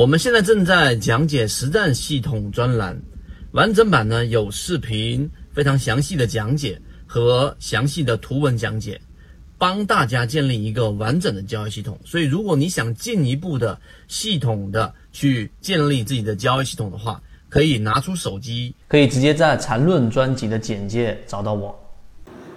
我们现在正在讲解实战系统专栏，完整版呢有视频，非常详细的讲解和详细的图文讲解，帮大家建立一个完整的交易系统。所以，如果你想进一步的系统的去建立自己的交易系统的话，可以拿出手机，可以直接在缠论专辑的简介找到我。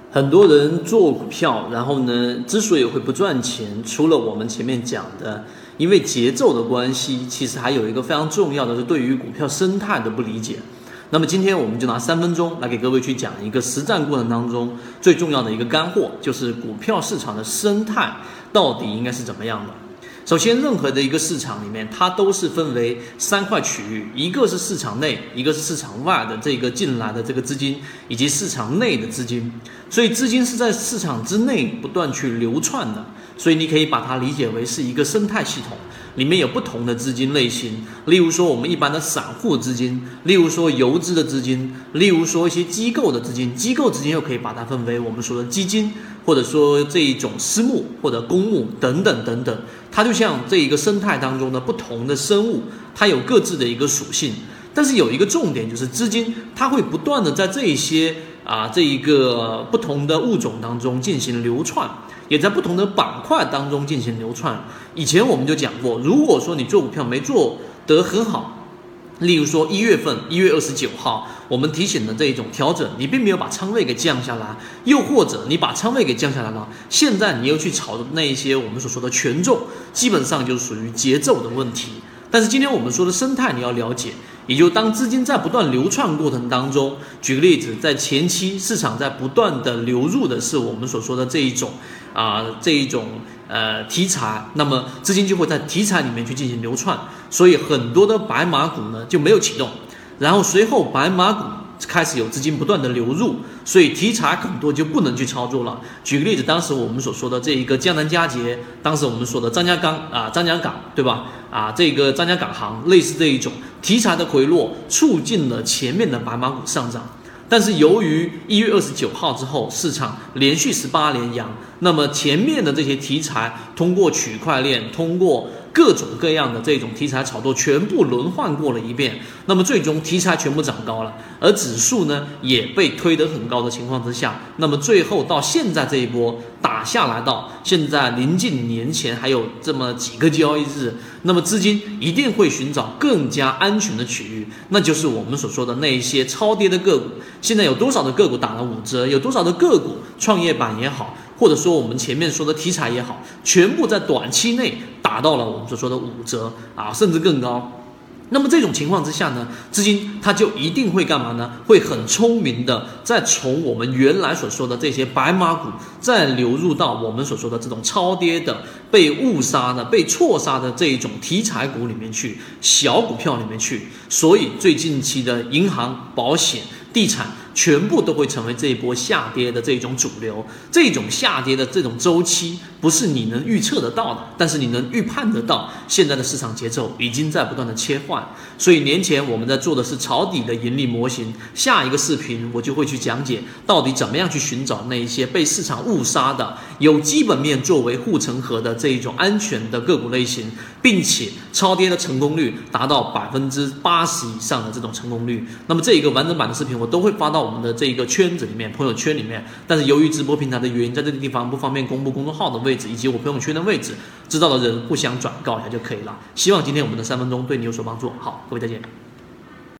很多人做股票，然后呢，之所以会不赚钱，除了我们前面讲的。因为节奏的关系，其实还有一个非常重要的是对于股票生态的不理解。那么今天我们就拿三分钟来给各位去讲一个实战过程当中最重要的一个干货，就是股票市场的生态到底应该是怎么样的。首先，任何的一个市场里面，它都是分为三块区域，一个是市场内，一个是市场外的这个进来的这个资金，以及市场内的资金。所以资金是在市场之内不断去流窜的。所以你可以把它理解为是一个生态系统，里面有不同的资金类型，例如说我们一般的散户资金，例如说游资的资金，例如说一些机构的资金，机构资金又可以把它分为我们说的基金，或者说这一种私募或者公募等等等等，它就像这一个生态当中的不同的生物，它有各自的一个属性，但是有一个重点就是资金它会不断的在这一些啊这一个不同的物种当中进行流窜。也在不同的板块当中进行流窜。以前我们就讲过，如果说你做股票没做得很好，例如说一月份一月二十九号我们提醒的这一种调整，你并没有把仓位给降下来，又或者你把仓位给降下来了，现在你又去炒那一些我们所说的权重，基本上就是属于节奏的问题。但是今天我们说的生态，你要了解。也就当资金在不断流窜过程当中，举个例子，在前期市场在不断的流入的是我们所说的这一种啊这一种呃题材，那么资金就会在题材里面去进行流窜，所以很多的白马股呢就没有启动，然后随后白马股。开始有资金不断的流入，所以题材很多就不能去操作了。举个例子，当时我们所说的这一个江南嘉捷，当时我们说的张家港啊，张家港对吧？啊，这个张家港行类似这一种题材的回落，促进了前面的白马股上涨。但是由于一月二十九号之后，市场连续十八连阳，那么前面的这些题材通过区块链，通过。各种各样的这种题材炒作全部轮换过了一遍，那么最终题材全部涨高了，而指数呢也被推得很高的情况之下，那么最后到现在这一波打下来到现在临近年前还有这么几个交易日，那么资金一定会寻找更加安全的区域，那就是我们所说的那一些超跌的个股。现在有多少的个股打了五折？有多少的个股创业板也好，或者说我们前面说的题材也好，全部在短期内。达到了我们所说的五折啊，甚至更高。那么这种情况之下呢，资金它就一定会干嘛呢？会很聪明的再从我们原来所说的这些白马股，再流入到我们所说的这种超跌的、被误杀的、被错杀的这一种题材股里面去，小股票里面去。所以最近期的银行、保险。地产全部都会成为这一波下跌的这种主流，这种下跌的这种周期不是你能预测得到的，但是你能预判得到，现在的市场节奏已经在不断的切换。所以年前我们在做的是抄底的盈利模型，下一个视频我就会去讲解到底怎么样去寻找那一些被市场误杀的、有基本面作为护城河的这一种安全的个股类型，并且超跌的成功率达到百分之八十以上的这种成功率。那么这一个完整版的视频。我都会发到我们的这一个圈子里面，朋友圈里面。但是由于直播平台的原因，在这个地方不方便公布公众号的位置以及我朋友圈的位置，知道的人互相转告一下就可以了。希望今天我们的三分钟对你有所帮助。好，各位再见。